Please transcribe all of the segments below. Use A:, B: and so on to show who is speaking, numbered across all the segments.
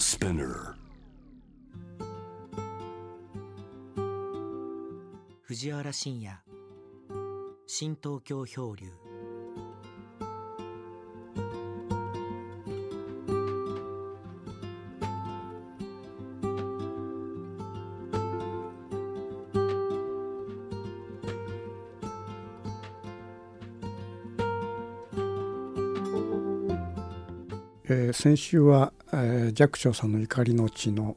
A: Spinner
B: 藤原信也。新東京漂流。
C: えー先週は、えー寂聴さんのゆかりの地の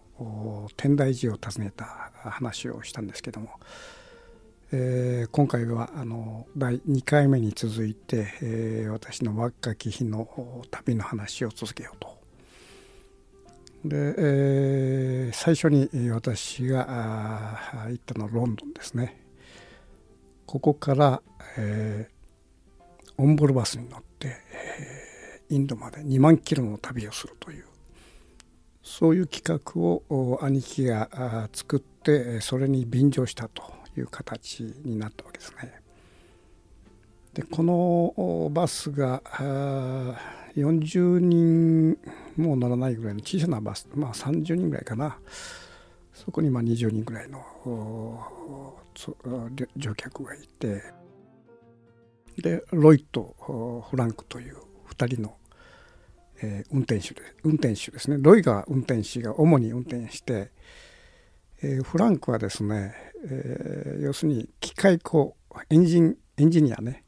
C: 天台寺を訪ねた話をしたんですけども、えー今回はあの第2回目に続いて、えー私の若き日の旅の話を続けようと。で、えー最初に私が行ったのはロンドンですね。ここから、えーオンボルバスに乗って、えーインドまで2万キロの旅をするというそういう企画を兄貴が作ってそれに便乗したという形になったわけですね。でこのバスが40人もう乗らないぐらいの小さなバスまあ30人ぐらいかなそこにまあ20人ぐらいの乗客がいてでロイとフランクという2人の、えー運転手で運転手ですね。ロイが運転手が主に運転して、えーフランクはですね、えー要するに機械工エンジンエンジニアね。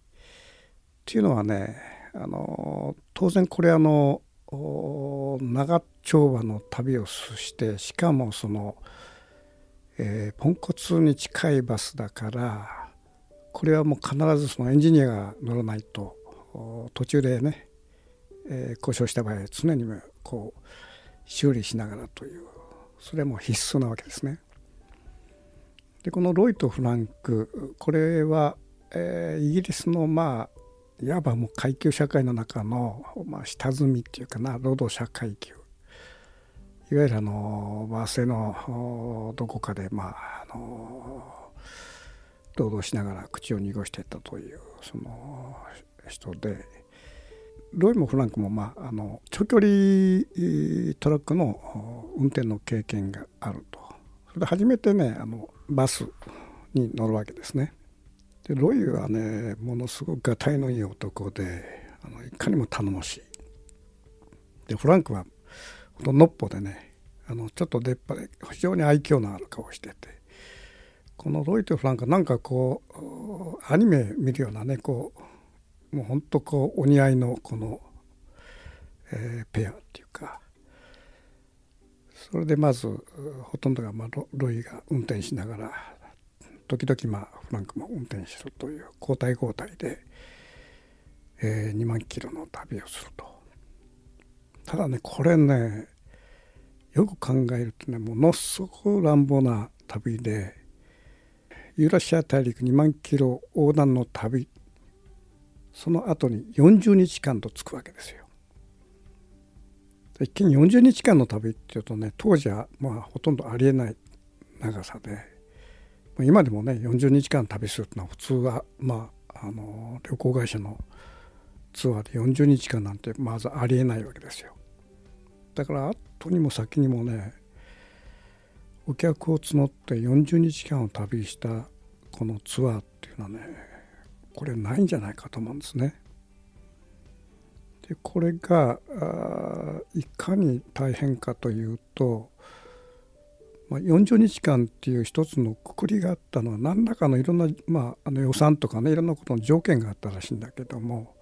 C: っていうのはねあの当然これあの長丁場の旅をしてしかもその、えーポンコツに近いバスだからこれはもう必ずそのエンジニアが乗らないと途中でね、えー故障した場合常にこう修理しながらというそれも必須なわけですね。でこのロイとフランクこれは、えーイギリスのまあいわばもう階級社会の中の、まあ、下積みっていうかな労働者階級いわゆるあのバスへのどこかでまああの労働しながら口を濁していたというその人でロイもフランクも、まあ、あの長距離トラックの運転の経験があるとそれで初めてねあのバスに乗るわけですね。でロイはねものすごくがたいのいい男であのいかにも頼もしい。でフランクはほんとのっぽでねあのちょっと出っ歯で非常に愛嬌のある顔しててこのロイとフランクはなんかこうアニメ見るようなねこうもうほんとこうお似合いのこの、えーペアっていうかそれでまずほとんどが、まあ、ロロイが運転しながら時々まあフランクも運転するという交代交代で、えー2万キロの旅をすると。ただねこれねよく考えるとねものすごく乱暴な旅でユーラシア大陸2万キロ横断の旅その後に40日間とつくわけですよ。一見40日間の旅っていうとね当時はまあほとんどありえない長さで今でもね40日間旅するってのは普通はまああの旅行会社のツアーで40日間なんてまずありえないわけですよ。だから後にも先にもねお客を募って40日間を旅したこのツアーっていうのはねこれないんじゃないかと思うんですね。でこれがあいかに大変かというと、まあ、40日間っていう一つのくくりがあったのは何らかのいろんな、まあ、あの予算とかねいろんなことの条件があったらしいんだけども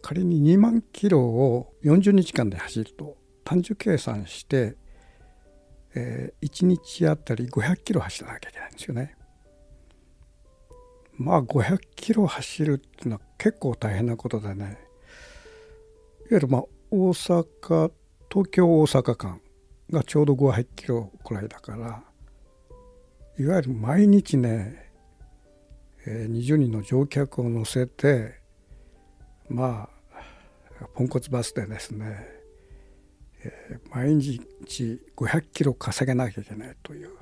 C: 仮に2万キロを40日間で走ると単純計算して、えー1日あたり500キロ走らなきゃいけないんですよね。まあ500キロ走るっていうのは結構大変なことでね。いわゆるまあ大阪東京大阪間がちょうど500キロくらいだからいわゆる毎日ね、20人の乗客を乗せてまあポンコツバスでですね、毎日500キロ稼げなきゃいけないという。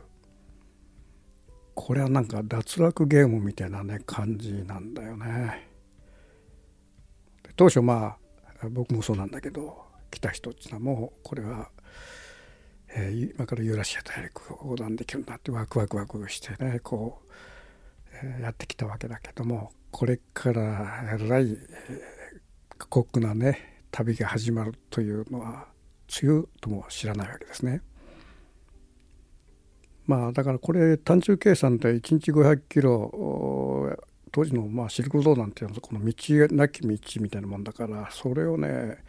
C: これはなんか脱落ゲームみたいなね感じなんだよね。当初まあ僕もそうなんだけど来た人っていうのはもうこれはえー、今からユーラシア大陸横断できるんだってワクワクワクしてねこう、えー、やってきたわけだけどもこれからえらい、えー、過酷なね旅が始まるというのは梅雨とも知らないわけですね。まあだからこれ単純計算で1日500キロ当時のまあシルクロードなんていうのはこの道なき道みたいなもんだからそれをね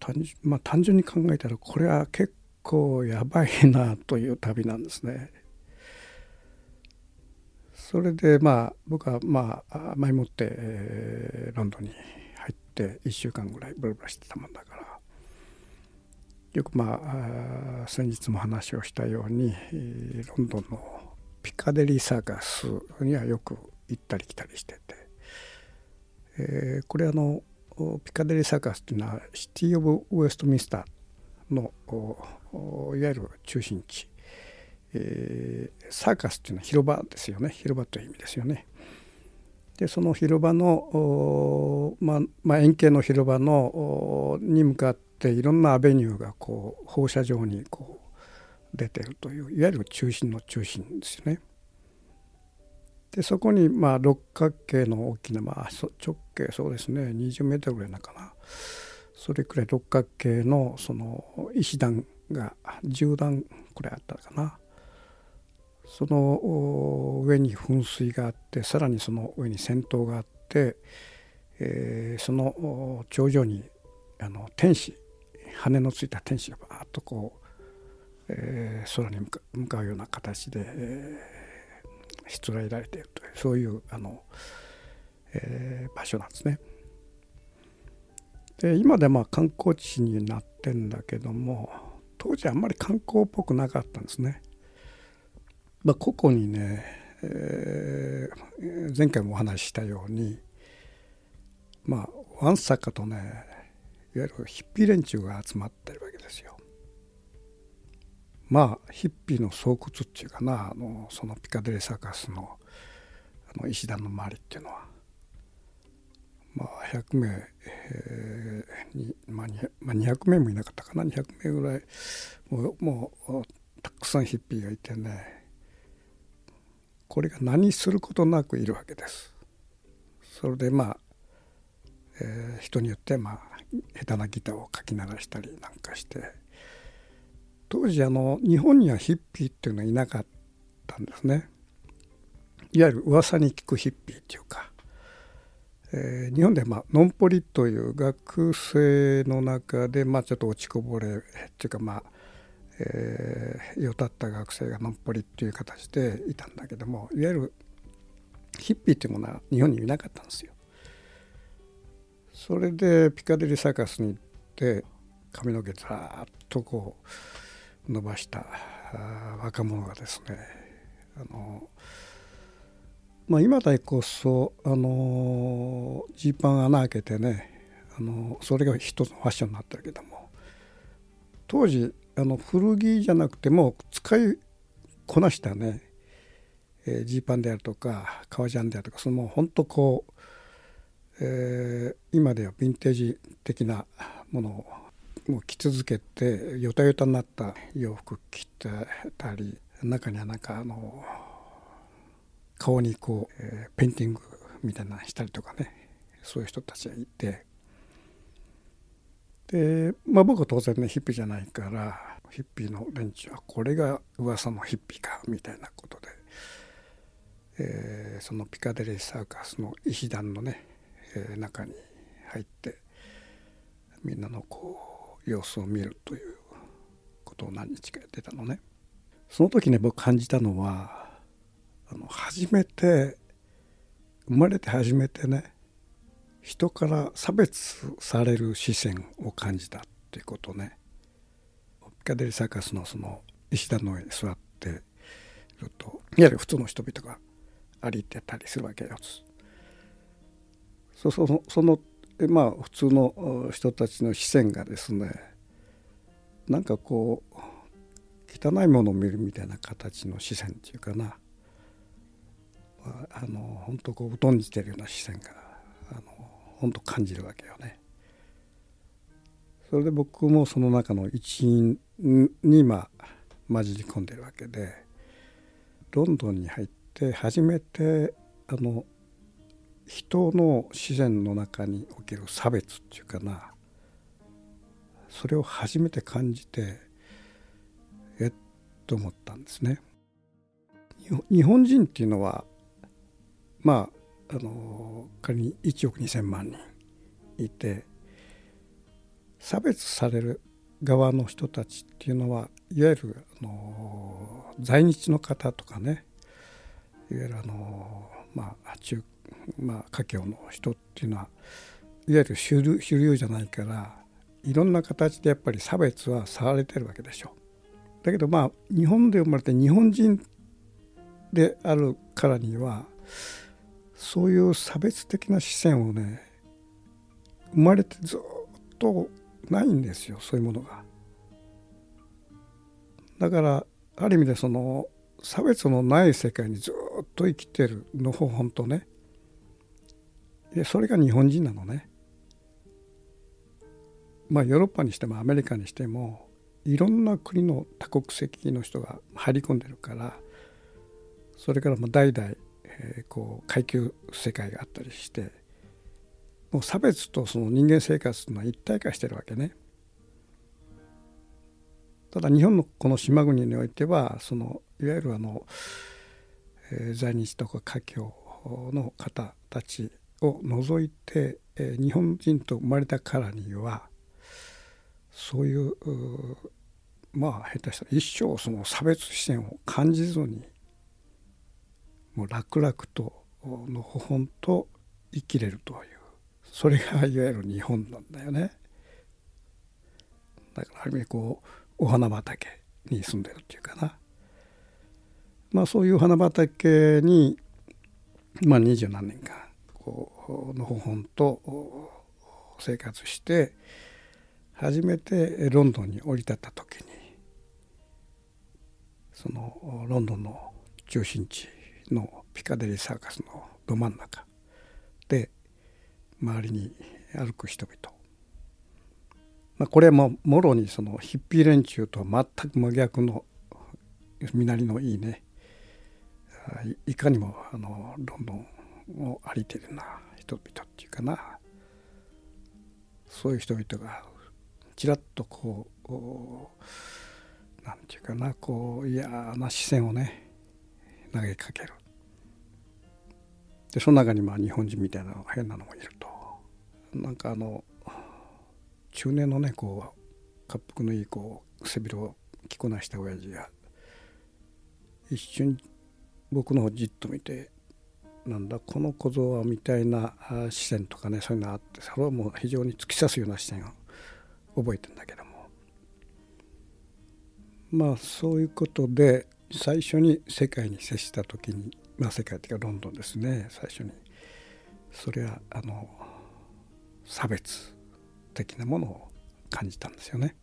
C: 単純,、まあ、単純に考えたらこれは結構やばいなという旅なんですね。それでまあ僕はまあ前もって、えー、ロンドンに入って1週間ぐらいブルブラしてたもんだからよくまあ先日も話をしたようにロンドンのピカデリーサーカスにはよく行ったり来たりしてて、えー、これあのピカデリーサーカスっていうのはシティ・オブ・ウエストミンスターのいわゆる中心地、えー、サーカスっていうのは広場ですよね。広場という意味ですよね。でその広場の、まあまあ、円形の広場のに向かっていろんなアベニューがこう放射状にこう出てるといういわゆる中心の中心ですよね。でそこにまあ六角形の大きな、まあ、直径そうですね20メートルぐらいなかなそれくらい六角形のその石段が10段くらいあったかなその上に噴水があってさらにその上に先頭があって、えー、その頂上にあの天使羽のついた天使がバーッとこう、えー、空に向かうような形で、えー、しつらえられているというそういうあの、えー、場所なんですね。で今でまあ観光地になってんだけども当時あんまり観光っぽくなかったんですね。まあ、個々にね、えー、前回もお話ししたようにまあわんさかとねいわゆるヒッピー連中が集まってるわけですよ。まあヒッピーの巣窟っていうかなあのそのピカデリーサーカスのあの石段の周りっていうのはまあ100名、えー、に、まあ、まあ、200名もいなかったかな200名ぐらいもうもうたくさんヒッピーがいてねこれが何することなくいるわけです。それでまあ、えー、人によってまあ下手なギターをかき鳴らしたりなんかして当時あの日本にはヒッピーっていうのはいなかったんですね。いわゆる噂に聞くヒッピーっていうか、えー、日本でまあノンポリという学生の中でまあちょっと落ちこぼれっていうかまあえー、よたった学生がのっぽりっていう形でいたんだけどもいわゆるヒッピーっていうものは日本にいなかったんですよ。それでピカデリーサーカスに行って髪の毛ずらっとこう伸ばした若者がですねあのまあ、今だこそあのジーパン穴開けてねあのそれが一つのファッションになってるけども当時あの古着じゃなくても使いこなしたねジー、えー、パンであるとか革ジャンであるとかその本当こう、えー、今ではヴィンテージ的なものをもう着続けてヨタヨタになった洋服着てたり中にはなんかあの顔にこう、えー、ペインティングみたいなのしたりとかねそういう人たちがいて。で、まあ、僕は当然ねヒッピーじゃないからヒッピーの連中はこれが噂のヒッピーかみたいなことで、えー、そのピカデリーサーカスの石段のね、えー、中に入ってみんなのこう様子を見るということを何日かやってたのね。その時ね僕感じたのはあの初めて生まれて初めてね人から差別される視線を感じたっていうことねピカデリサーカスのその石段の上に座ってるといわゆる普通の人々が歩いてたりするわけよ。そそのそのまあ普通の人たちの視線がですねなんかこう汚いものを見るみたいな形の視線っていうかなあの本当こう疎んじてるような視線があの本当感じるわけよね。それで僕もその中の一員にまあ混じり込んでるわけでロンドンに入って初めてあの人の自然の中における差別っていうかなそれを初めて感じてえっと思ったんですね。日本人っていうのはまああの仮に1億2,000万人いて差別される側の人たちっていうのはいわゆるあの在日の方とかねいわゆるあのまあ中まあ華僑の人っていうのはいわゆる主流主流じゃないからいろんな形でやっぱり差別はされてるわけでしょ。だけどまあ日本で生まれて日本人であるからにはそういう差別的な視線をね生まれてずっとないんですよそういうものが。だからある意味でその差別のない世界にずっと生きてるのほほんとねでそれが日本人なのね。まあヨーロッパにしてもアメリカにしてもいろんな国の多国籍の人が入り込んでるからそれからも代々、えー、こう階級世界があったりしてもう差別とその人間生活の一体化してるわけね。ただ日本のこの島国においてはそのいわゆるあの、えー、在日とか華僑の方たちを除いて、えー、日本人と生まれたからにはそういうまあ下手したら一生その差別視線を感じずにもう楽々とのほほんと生きれるというそれがいわゆる日本なんだよね。だからある意味こうお花畑に住んでるっていうかな。まあそういう花畑にまあ二十何年間のほほんと生活して初めてロンドンに降り立った時にそのロンドンの中心地のピカデリーサーカスのど真ん中で周りに歩く人々、まあ、これはももろにそのヒッピー連中とは全く真逆の身なりのいいね。いかにもあのロンドンを歩いてるな人々っていうかな。そういう人々がちらっとこう何て言うかなこう嫌な視線をね投げかける。でその中にまあ日本人みたいな変なのもいると。なんかあの中年のねこう滑腹のいいこう背広を着こなした親父が一瞬僕の方じっと見てなんだこの小僧はみたいな視線とかねそういうのあってそれはもう非常に突き刺すような視線を覚えてんだけどもまあそういうことで最初に世界に接した時にまあ世界っていうかロンドンですね最初にそれはあの差別的なものを感じたんですよね。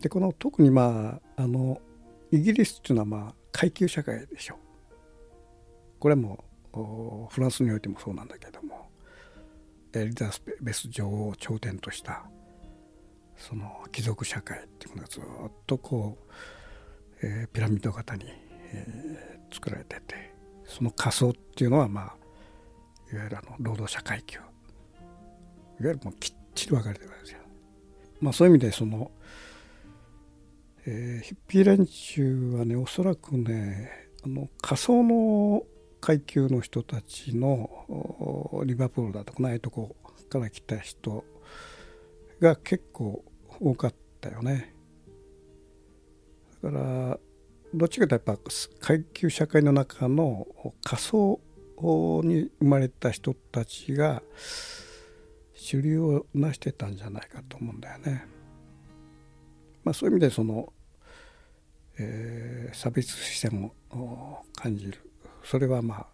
C: でこの特にまああのイギリスっていうのはまあ階級社会でしょう。これもフランスにおいてもそうなんだけどもエリザベス女王を頂点としたその貴族社会っていうのがずっとこう、えー、ピラミッド型に、えー、作られててその仮想っていうのはまあいわゆるあの労働者階級いわゆるもうきっちり分かれてるわけですよ。まあ、そういう意味でその、えー、ヒッピー連中はねおそらくねあの仮想の階級の人たちのリバプールだとかないとこから来た人が結構多かったよね。だからどっちかというとやっぱ階級社会の中の仮想に生まれた人たちが主流をなしてたんじゃないかと思うんだよね。まあ、そういう意味でその、えー、差別視線を感じるそれはまあ、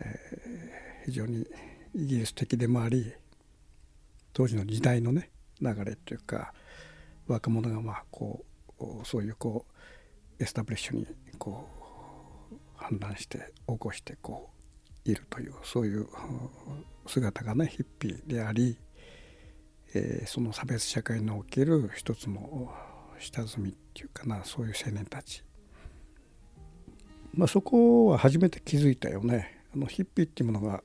C: えー、非常にイギリス的でもあり当時の時代のね流れというか若者がまあこうそういうこうエスタブリッシュにこう判断して起こしてこういるというそういう姿がねヒッピーであり、えー、その差別社会における一つの下積みっていうかなそういう青年たち、まあ、そこは初めて気づいたよね。あのヒッピーっていうものが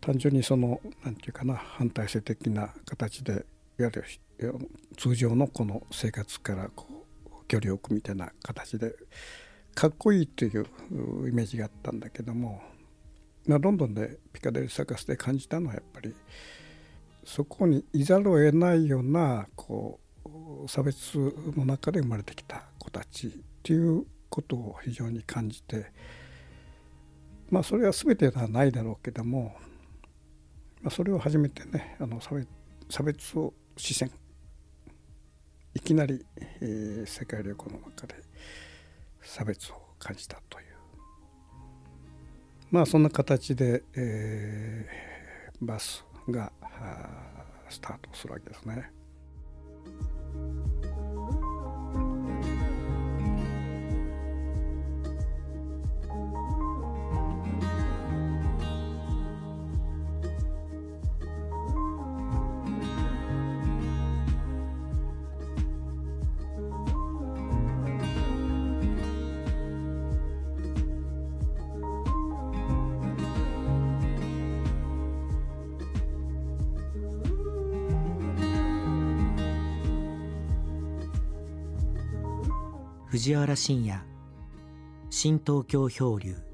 C: 単純にその何て言うかな反体制的な形でいわゆる通常のこの生活からこう距離を置くみたいな形でかっこいいというイメージがあったんだけども、まあ、ロンドンでピカデリーサカスで感じたのはやっぱりそこにいざるを得ないようなこう差別の中で生まれてきた子たちっていうことを非常に感じてまあそれは全てではないだろうけども、まあ、それを初めてねあの差別差別を視線いきなり、えー、世界旅行の中で差別を感じたというまあそんな形で、えー、バスがスタートするわけですね。
B: 藤原信也。新東京漂流。